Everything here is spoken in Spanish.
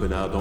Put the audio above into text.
bordel